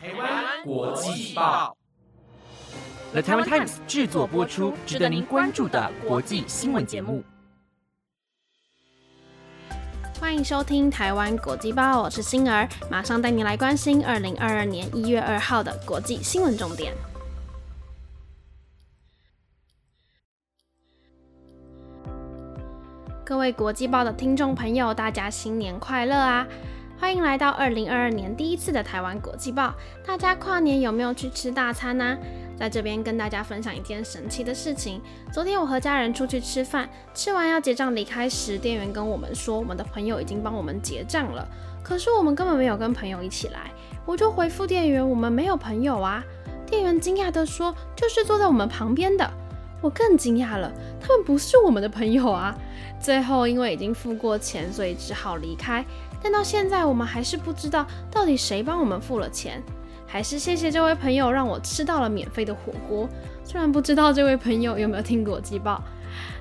台湾国际报，The Taiwan Times 制作播出，值得您关注的国际新闻节目。欢迎收听台湾国际报，我是星儿，马上带你来关心二零二二年一月二号的国际新闻重点。各位国际报的听众朋友，大家新年快乐啊！欢迎来到二零二二年第一次的台湾国际报。大家跨年有没有去吃大餐呢？在这边跟大家分享一件神奇的事情。昨天我和家人出去吃饭，吃完要结账离开时，店员跟我们说，我们的朋友已经帮我们结账了。可是我们根本没有跟朋友一起来。我就回复店员，我们没有朋友啊。店员惊讶的说，就是坐在我们旁边的。我更惊讶了，他们不是我们的朋友啊！最后因为已经付过钱，所以只好离开。但到现在，我们还是不知道到底谁帮我们付了钱。还是谢谢这位朋友，让我吃到了免费的火锅。虽然不知道这位朋友有没有听国际报，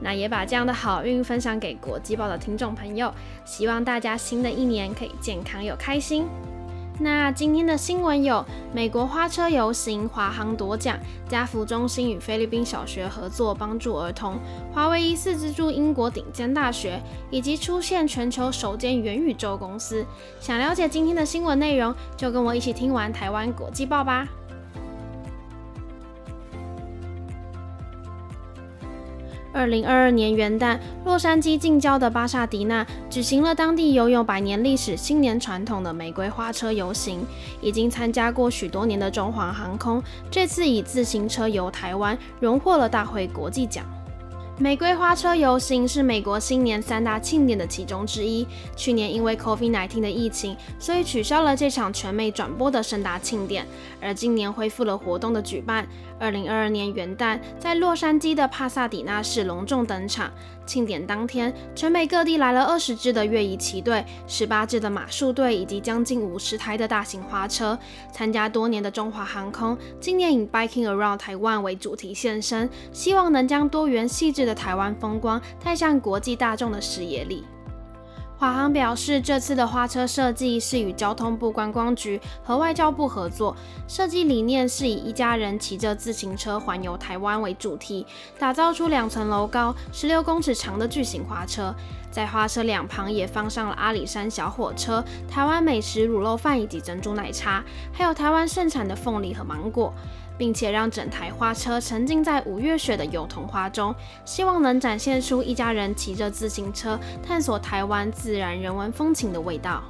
那也把这样的好运分享给国际报的听众朋友。希望大家新的一年可以健康又开心。那今天的新闻有：美国花车游行，华航夺奖；家福中心与菲律宾小学合作帮助儿童；华为疑似资助英国顶尖大学；以及出现全球首间元宇宙公司。想了解今天的新闻内容，就跟我一起听完台湾国际报吧。二零二二年元旦，洛杉矶近郊的巴萨迪纳举行了当地拥有百年历史新年传统的玫瑰花车游行。已经参加过许多年的中华航空，这次以自行车游台湾，荣获了大会国际奖。玫瑰花车游行是美国新年三大庆典的其中之一。去年因为 COVID-19 的疫情，所以取消了这场全美转播的盛大庆典。而今年恢复了活动的举办。二零二二年元旦，在洛杉矶的帕萨迪纳市隆重登场。庆典当天，全美各地来了二十支的越野骑队、十八支的马术队以及将近五十台的大型花车。参加多年的中华航空，今年以 Biking Around Taiwan 为主题现身，希望能将多元细致的台湾风光带向国际大众的视野里。华航表示，这次的花车设计是与交通部观光局和外交部合作，设计理念是以一家人骑着自行车环游台湾为主题，打造出两层楼高、十六公尺长的巨型花车。在花车两旁也放上了阿里山小火车、台湾美食卤肉饭以及珍珠奶茶，还有台湾盛产的凤梨和芒果。并且让整台花车沉浸在五月雪的油桐花中，希望能展现出一家人骑着自行车探索台湾自然人文风情的味道。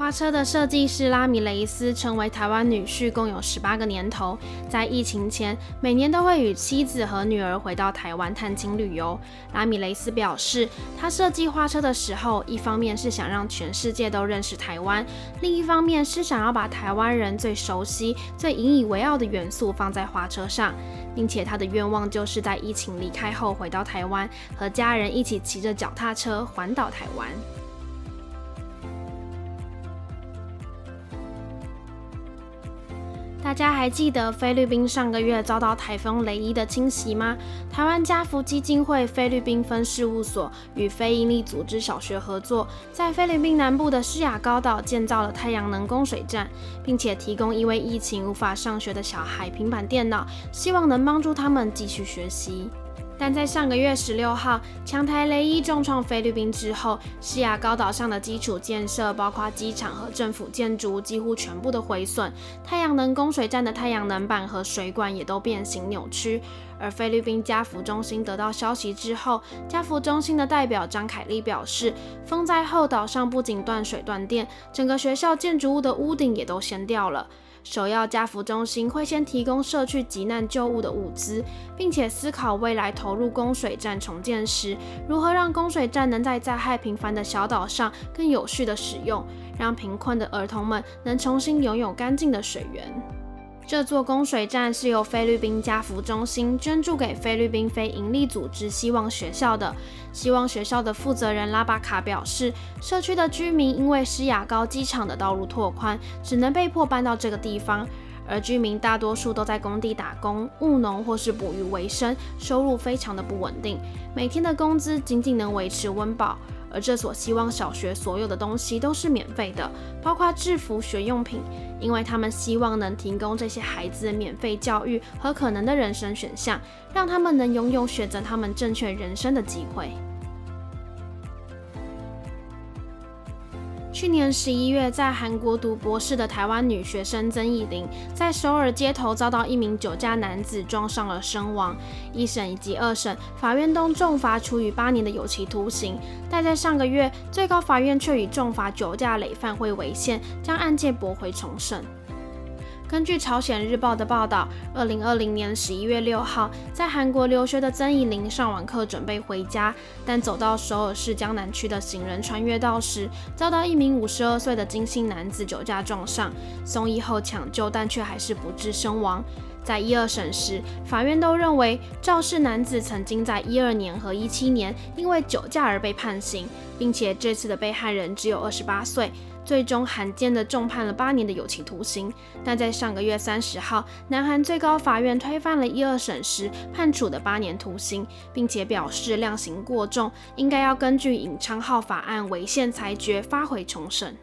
花车的设计师拉米雷斯成为台湾女婿共有十八个年头，在疫情前每年都会与妻子和女儿回到台湾探亲旅游。拉米雷斯表示，他设计花车的时候，一方面是想让全世界都认识台湾，另一方面是想要把台湾人最熟悉、最引以为傲的元素放在花车上，并且他的愿望就是在疫情离开后回到台湾，和家人一起骑着脚踏车环岛台湾。大家还记得菲律宾上个月遭到台风雷伊的侵袭吗？台湾家福基金会菲律宾分事务所与非营利组织小学合作，在菲律宾南部的施雅高岛建造了太阳能供水站，并且提供因为疫情无法上学的小孩平板电脑，希望能帮助他们继续学习。但在上个月十六号，强台雷伊重创菲律宾之后，西亚高岛上的基础建设，包括机场和政府建筑，几乎全部的毁损。太阳能供水站的太阳能板和水管也都变形扭曲。而菲律宾家福中心得到消息之后，家福中心的代表张凯丽表示，风灾后岛上不仅断水断电，整个学校建筑物的屋顶也都掀掉了。首要家福中心会先提供社区急难救物的物资，并且思考未来投入供水站重建时，如何让供水站能在灾害频繁的小岛上更有序的使用，让贫困的儿童们能重新拥有干净的水源。这座供水站是由菲律宾家福中心捐助给菲律宾非营利组织希望学校的。希望学校的负责人拉巴卡表示，社区的居民因为施雅高机场的道路拓宽，只能被迫搬到这个地方。而居民大多数都在工地打工、务农或是捕鱼为生，收入非常的不稳定，每天的工资仅仅能维持温饱。而这所希望小学所有的东西都是免费的，包括制服、学用品，因为他们希望能提供这些孩子免费教育和可能的人生选项，让他们能拥有选择他们正确人生的机会。去年十一月，在韩国读博士的台湾女学生曾义玲，在首尔街头遭到一名酒驾男子撞上了身亡。一审以及二审，法院都重罚处以八年的有期徒刑，但在上个月，最高法院却以重罚酒驾累犯会违宪，将案件驳回重审。根据朝鲜日报的报道，二零二零年十一月六号，在韩国留学的曾怡玲上完课准备回家，但走到首尔市江南区的行人穿越道时，遭到一名五十二岁的金姓男子酒驾撞上，送医后抢救，但却还是不治身亡。在一二审时，法院都认为肇事男子曾经在一二年和一七年因为酒驾而被判刑，并且这次的被害人只有二十八岁。最终罕见的重判了八年的有期徒刑，但在上个月三十号，南韩最高法院推翻了一二审时判处的八年徒刑，并且表示量刑过重，应该要根据尹昌浩法案违宪裁决发回重审。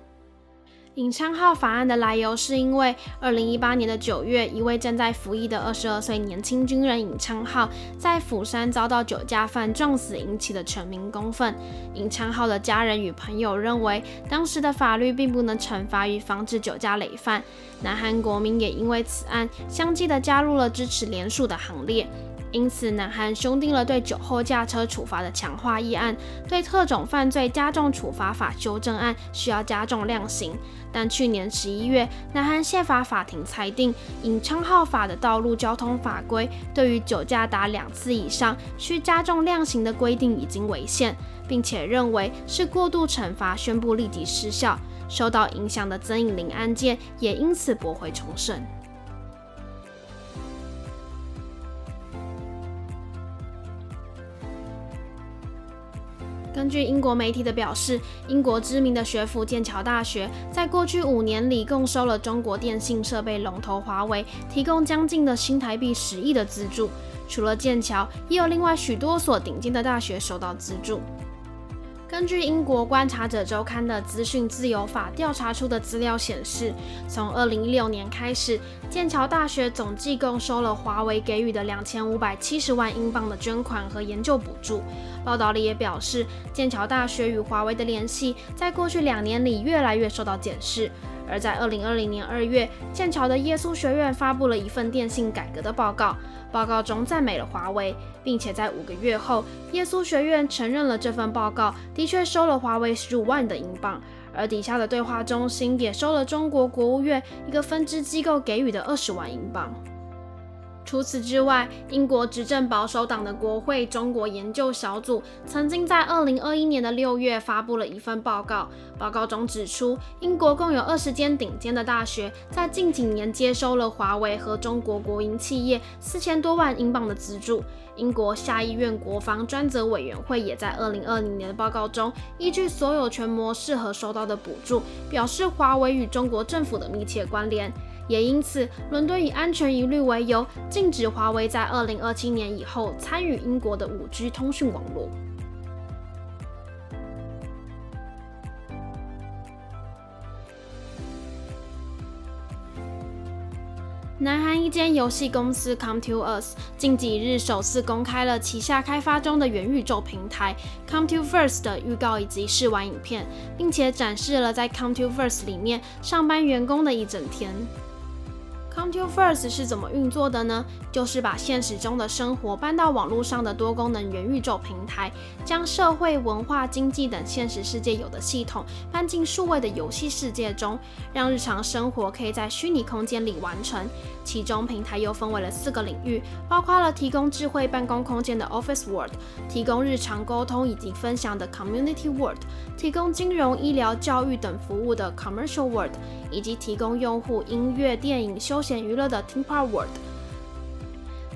尹昌浩法案的来由是因为，二零一八年的九月，一位正在服役的二十二岁年轻军人尹昌浩在釜山遭到酒驾犯撞死引起的全民公愤。尹昌浩的家人与朋友认为，当时的法律并不能惩罚与防止酒驾累犯。南韩国民也因为此案，相继的加入了支持联署的行列。因此，南韩兄定了对酒后驾车处罚的强化议案，对特种犯罪加重处罚法修正案需要加重量刑。但去年十一月，南韩宪法法庭裁定，尹昌浩法的道路交通法规对于酒驾达两次以上需加重量刑的规定已经违宪，并且认为是过度惩罚，宣布立即失效。受到影响的曾颖玲案件也因此驳回重审。根据英国媒体的表示，英国知名的学府剑桥大学在过去五年里共收了中国电信设备龙头华为提供将近的新台币十亿的资助。除了剑桥，也有另外许多所顶尖的大学收到资助。根据英国观察者周刊的资讯自由法调查出的资料显示，从2016年开始，剑桥大学总计共收了华为给予的2570万英镑的捐款和研究补助。报道里也表示，剑桥大学与华为的联系在过去两年里越来越受到检视。而在2020年2月，剑桥的耶稣学院发布了一份电信改革的报告。报告中赞美了华为，并且在五个月后，耶稣学院承认了这份报告的确收了华为十五万的英镑，而底下的对话中心也收了中国国务院一个分支机构给予的二十万英镑。除此之外，英国执政保守党的国会中国研究小组曾经在二零二一年的六月发布了一份报告。报告中指出，英国共有二十间顶尖的大学在近几年接收了华为和中国国营企业四千多万英镑的资助。英国下议院国防专责委员会也在二零二零年的报告中，依据所有权模式和收到的补助，表示华为与中国政府的密切关联。也因此，伦敦以安全疑虑为由，禁止华为在二零二七年以后参与英国的五 G 通讯网络。南韩一间游戏公司 Come to Us 近几日首次公开了旗下开发中的元宇宙平台 Come to First 的预告以及试玩影片，并且展示了在 Come to First 里面上班员工的一整天。Come to First 是怎么运作的呢？就是把现实中的生活搬到网络上的多功能元宇宙平台，将社会、文化、经济等现实世界有的系统搬进数位的游戏世界中，让日常生活可以在虚拟空间里完成。其中，平台又分为了四个领域，包括了提供智慧办公空间的 Office World，提供日常沟通以及分享的 Community World，提供金融、医疗、教育等服务的 Commercial World，以及提供用户音乐、电影、休显娱乐的 Theme Park World。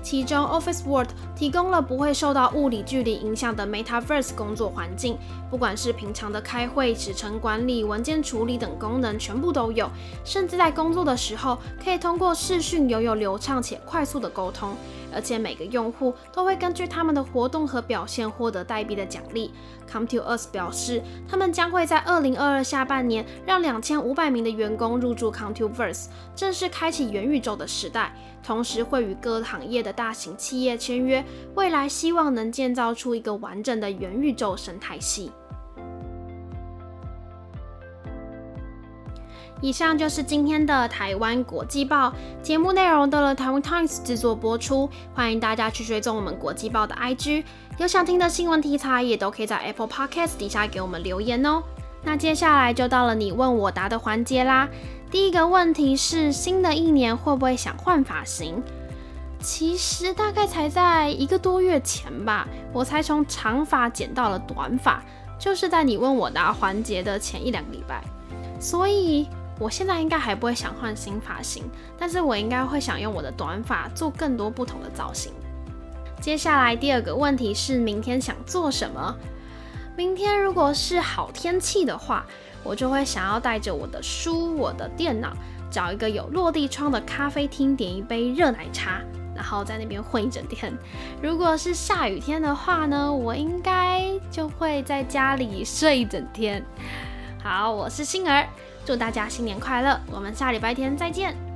其中，Office World 提供了不会受到物理距离影响的 Metaverse 工作环境，不管是平常的开会、时程管理、文件处理等功能，全部都有。甚至在工作的时候，可以通过视讯拥有流畅且快速的沟通。而且每个用户都会根据他们的活动和表现获得代币的奖励。Come to us 表示，他们将会在二零二二下半年让两千五百名的员工入驻 Come to Verse，正式开启元宇宙的时代。同时会与各行业的大型企业签约，未来希望能建造出一个完整的元宇宙生态系。以上就是今天的台湾国际报节目内容，到了台湾 Times 制作播出，欢迎大家去追踪我们国际报的 IG，有想听的新闻题材也都可以在 Apple Podcast 底下给我们留言哦。那接下来就到了你问我答的环节啦。第一个问题是，新的一年会不会想换发型？其实大概才在一个多月前吧，我才从长发剪到了短发，就是在你问我答环节的前一两个礼拜，所以。我现在应该还不会想换新发型，但是我应该会想用我的短发做更多不同的造型。接下来第二个问题是，明天想做什么？明天如果是好天气的话，我就会想要带着我的书、我的电脑，找一个有落地窗的咖啡厅，点一杯热奶茶，然后在那边混一整天。如果是下雨天的话呢，我应该就会在家里睡一整天。好，我是星儿。祝大家新年快乐！我们下礼拜天再见。